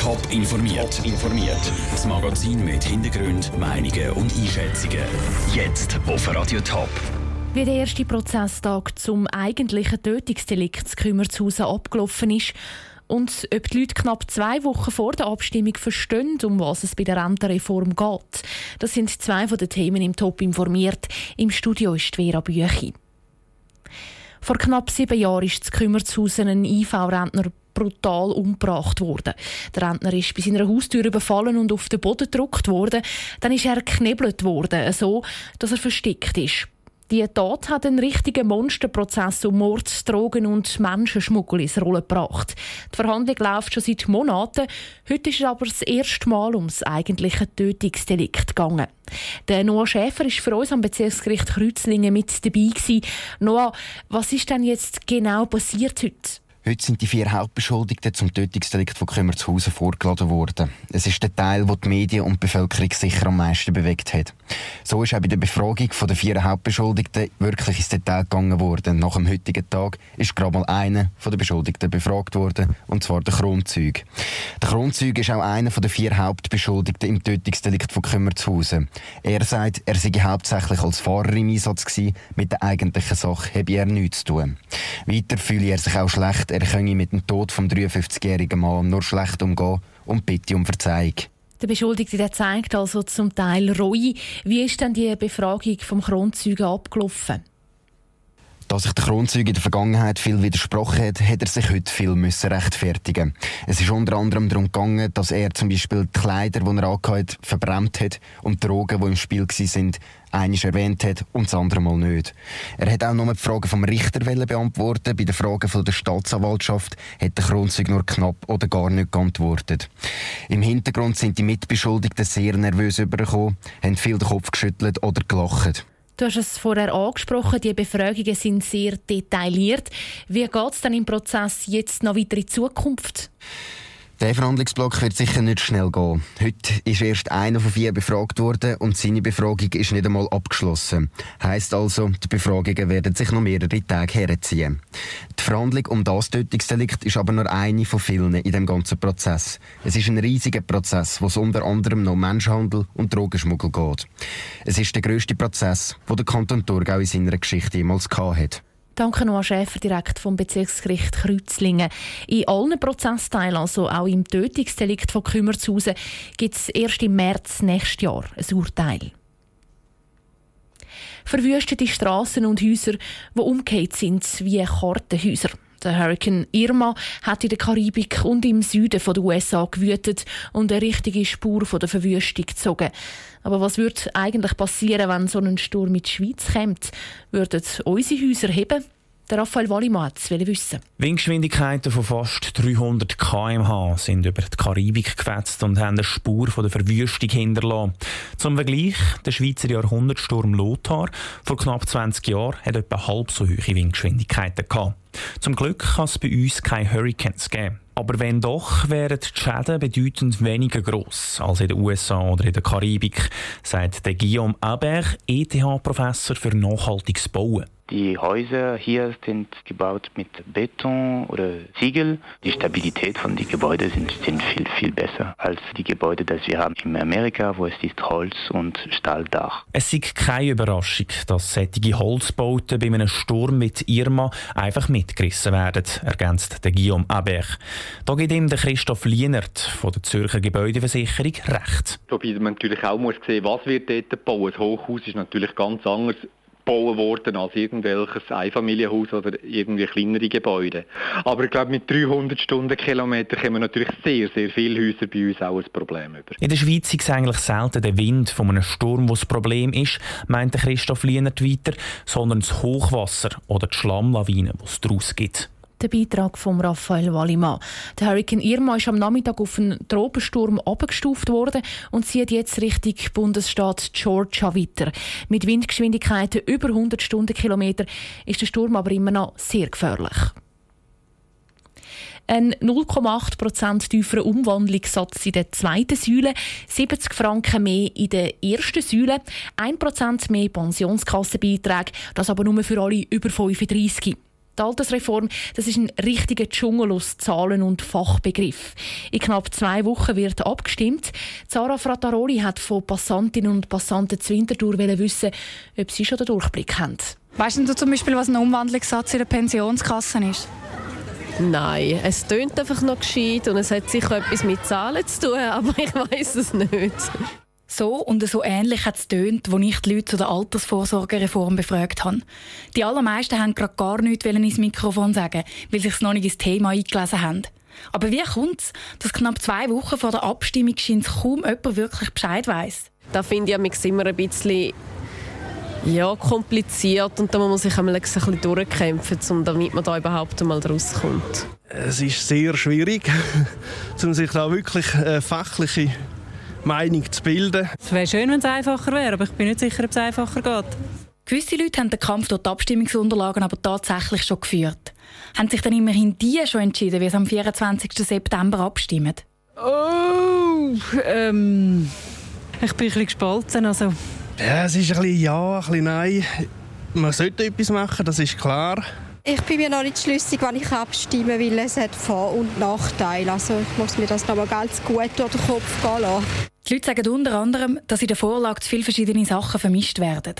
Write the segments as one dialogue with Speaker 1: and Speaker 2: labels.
Speaker 1: Top informiert. informiert. Das Magazin mit Hintergrund, Meinungen und Einschätzungen. Jetzt auf Radio Top.
Speaker 2: Wie der erste Prozesstag zum eigentlichen Tötungsdelikt Kümmerzhausen abgelaufen ist und ob die Leute knapp zwei Wochen vor der Abstimmung verstehen, um was es bei der Rentenreform geht. Das sind zwei von den Themen im Top informiert. Im Studio ist Vera Büchi. Vor knapp sieben Jahren ist zu Kümmerzhausen ein IV-Rentner brutal umgebracht worden. Der Rentner ist bei seiner Haustür überfallen und auf den Boden gedrückt worden. Dann ist er geknebelt worden, so dass er versteckt ist. Die Tat hat einen richtigen Monsterprozess um Mord, Drogen und Menschenschmuggel ins Rollen gebracht. Die Verhandlung läuft schon seit Monaten. Heute ist es aber das erste Mal ums eigentliche Tötungsdelikt gegangen. Der Noah Schäfer ist für uns am Bezirksgericht Kreuzlingen mit dabei gewesen. Noah, was ist denn jetzt genau passiert heute?
Speaker 3: Heute sind die vier Hauptbeschuldigten zum Tötungsdelikt von Kümmerzhausen vorgeladen worden. Es ist der Teil, der die Medien und die Bevölkerung sicher am meisten bewegt hat. So ist auch bei der Befragung der vier Hauptbeschuldigten wirklich ins Detail gegangen worden. Nach dem heutigen Tag ist gerade mal einer der Beschuldigten befragt worden, und zwar der Kronzeug. Der Kronzeug ist auch einer der vier Hauptbeschuldigten im Tötungsdelikt von Kümmerzhausen. Er sagt, er sei hauptsächlich als Fahrer im Einsatz gewesen, mit der eigentlichen Sache habe er nichts zu tun. Weiter fühle er sich auch schlecht er könne mit dem Tod vom 53-jährigen Mann nur schlecht umgehen und bitte um Verzeihung.
Speaker 2: Der Beschuldigte der zeigt also zum Teil Reue. Wie ist denn die Befragung vom Kronzeugen abgelaufen?
Speaker 3: Da sich der Kronzeuge in der Vergangenheit viel widersprochen hat, hat er sich heute viel müssen rechtfertigen. Es ist unter anderem darum gegangen, dass er zum Beispiel die Kleider, die er angehört verbrannt hat und die Drogen, die im Spiel waren, einiges erwähnt hat und das andere Mal nicht. Er hat auch nur die Fragen vom Richter beantworten. Bei den Fragen von der Staatsanwaltschaft hat der Kronzeug nur knapp oder gar nicht geantwortet. Im Hintergrund sind die Mitbeschuldigten sehr nervös übergekommen, haben viel den Kopf geschüttelt oder gelacht.
Speaker 2: Du hast es vorher angesprochen, die Befragungen sind sehr detailliert. Wie geht es dann im Prozess jetzt noch weiter in die Zukunft?
Speaker 3: Der Verhandlungsblock wird sicher nicht schnell gehen. Heute ist erst einer von vier befragt worden und seine Befragung ist nicht einmal abgeschlossen. Heißt also, die Befragungen werden sich noch mehrere Tage herziehen. Die Verhandlung um das Tötungsdelikt ist aber nur eine von vielen in dem ganzen Prozess. Es ist ein riesiger Prozess, wo es unter anderem noch um Menschenhandel und Drogenschmuggel geht. Es ist der grösste Prozess, den der Kanton Thurgau in seiner Geschichte jemals hatte.
Speaker 2: Danke Noah Schäfer, direkt vom Bezirksgericht Kreuzlingen. In allen Prozessteilen, also auch im Tötungsdelikt von Kümmerzhausen, gibt es erst im März nächstes Jahr ein Urteil. Verwüstete Straßen und Häuser, die umgekehrt sind wie Kartenhäuser. Der Hurricane Irma hat in der Karibik und im Süden der USA gewütet und eine richtige Spur von der Verwüstung gezogen. Aber was würde eigentlich passieren, wenn so ein Sturm in die Schweiz kommt? Würden unsere Häuser heben? Der Raphael Wallimann will wissen.
Speaker 4: Windgeschwindigkeiten von fast 300 km/h sind über die Karibik gefetzt und haben eine Spur von der Verwüstung hinterlassen. Zum Vergleich, der Schweizer Jahrhundertsturm Lothar vor knapp 20 Jahren hat etwa halb so hohe Windgeschwindigkeiten gehabt. Zum Glück kann es bei uns keine Hurricanes geben. Aber wenn doch, wären die Schäden bedeutend weniger gross als in den USA oder in der Karibik, sagt der Guillaume Aber, ETH-Professor für nachhaltiges Bauen.
Speaker 5: Die Häuser hier sind gebaut mit Beton oder Ziegel. Die Stabilität von den Gebäuden sind, sind viel, viel besser als die Gebäude, die wir haben in Amerika, wo es ist Holz und Stahldach.
Speaker 4: Es ist keine Überraschung, dass solche Holzbauten bei einem Sturm mit Irma einfach mitgerissen werden, ergänzt der Guillaume Aber. Da gibt ihm der Christoph Lienert von der Zürcher Gebäudeversicherung recht.
Speaker 6: Wobei man natürlich auch muss sehen, was wird dort gebaut. Das Hochhaus ist natürlich ganz anders gebaut worden als irgendwelches Einfamilienhaus oder irgendwie kleinere Gebäude. Aber ich glaube, mit 300 Stundenkilometern kommen natürlich sehr, sehr viele Häuser bei uns auch ein Problem über.
Speaker 4: In der Schweiz ist eigentlich selten der Wind von einem Sturm, wo das Problem ist, meinte Christoph Lienert weiter, sondern das Hochwasser oder die Schlammlawine, die es daraus gibt.
Speaker 2: Der Beitrag von Raphael Wallimann. Der Hurricane Irma ist am Nachmittag auf einen Tropensturm abgestuft worden und zieht jetzt Richtung Bundesstaat Georgia weiter. Mit Windgeschwindigkeiten über 100 Stundenkilometer ist der Sturm aber immer noch sehr gefährlich. Ein 0,8% tieferer Umwandlungssatz in der zweiten Säule, 70 Franken mehr in der ersten Säule, 1% mehr Pensionskassenbeiträge, das aber nur für alle über 35. Die Altersreform das ist ein richtiger Dschungel aus Zahlen und Fachbegriff. In knapp zwei Wochen wird abgestimmt. Sarah Frattaroli hat von Passantinnen und Passanten zu Winterthur wissen, ob sie schon den Durchblick haben.
Speaker 7: Weißt du zum Beispiel, was ein Umwandlungssatz in der Pensionskasse ist?
Speaker 8: Nein, es tönt einfach noch gescheit und es hat sicher etwas mit Zahlen zu tun, aber ich weiß es nicht.
Speaker 7: So und so ähnlich hat es tönt, als ich die Leute zu der Altersvorsorgereform befragt habe. Die allermeisten haben gerade gar nichts ins Mikrofon sagen, weil sie sich noch nicht ins Thema eingelesen haben. Aber wie kommt es, dass knapp zwei Wochen vor der Abstimmung scheint kaum jemand wirklich Bescheid weiß?
Speaker 8: Da finde ich immer ein bisschen ja, kompliziert und da muss man sich einmal ein bisschen durchkämpfen, damit man da überhaupt einmal rauskommt.
Speaker 9: Es ist sehr schwierig, um sich da wirklich eine fachliche Meinung zu bilden.
Speaker 10: Es wäre schön, wenn es einfacher wäre, aber ich bin nicht sicher, ob es einfacher geht.
Speaker 7: Gewisse Leute haben den Kampf durch die Abstimmungsunterlagen aber tatsächlich schon geführt. Haben sich dann immerhin die schon entschieden, wie sie am 24. September abstimmen?
Speaker 10: Oh, ähm, ich bin ein bisschen gespalten. Also
Speaker 9: ja, es ist ein bisschen ja, ein bisschen nein. Man sollte etwas machen, das ist klar.
Speaker 11: Ich bin mir noch nicht schlüssig, wann ich abstimmen will. Es hat Vor- und Nachteile. Also ich muss mir das noch mal ganz gut durch den Kopf gehen lassen.
Speaker 7: Die Leute sagen unter anderem, dass in der Vorlage zu viele verschiedene Sachen vermischt werden.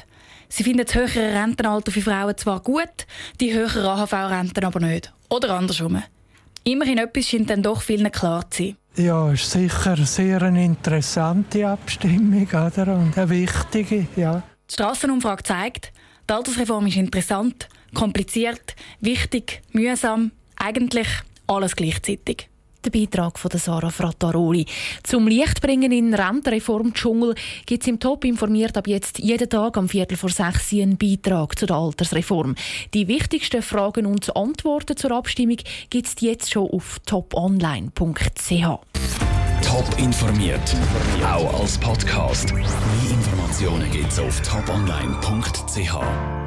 Speaker 7: Sie finden das höhere Rentenalter für Frauen zwar gut, die höheren AHV-Renten aber nicht. Oder andersrum. Immerhin etwas scheint dann doch vielen klar zu sein.
Speaker 12: Ja, ist sicher sehr eine interessante Abstimmung oder? und eine wichtige. Ja.
Speaker 7: Die Strassenumfrage zeigt, die Altersreform ist interessant, kompliziert, wichtig, mühsam, eigentlich alles gleichzeitig.
Speaker 2: Der Beitrag von Sarah Frattaroli. Zum Lichtbringen in Rentenreform-Dschungel gibt es im Top informiert ab jetzt jeden Tag am Viertel vor sechs einen Beitrag zu der Altersreform. Die wichtigsten Fragen und Antworten zur Abstimmung gibt es jetzt schon auf toponline.ch.
Speaker 1: Top informiert, auch als Podcast. Mehr Informationen gibt es auf toponline.ch.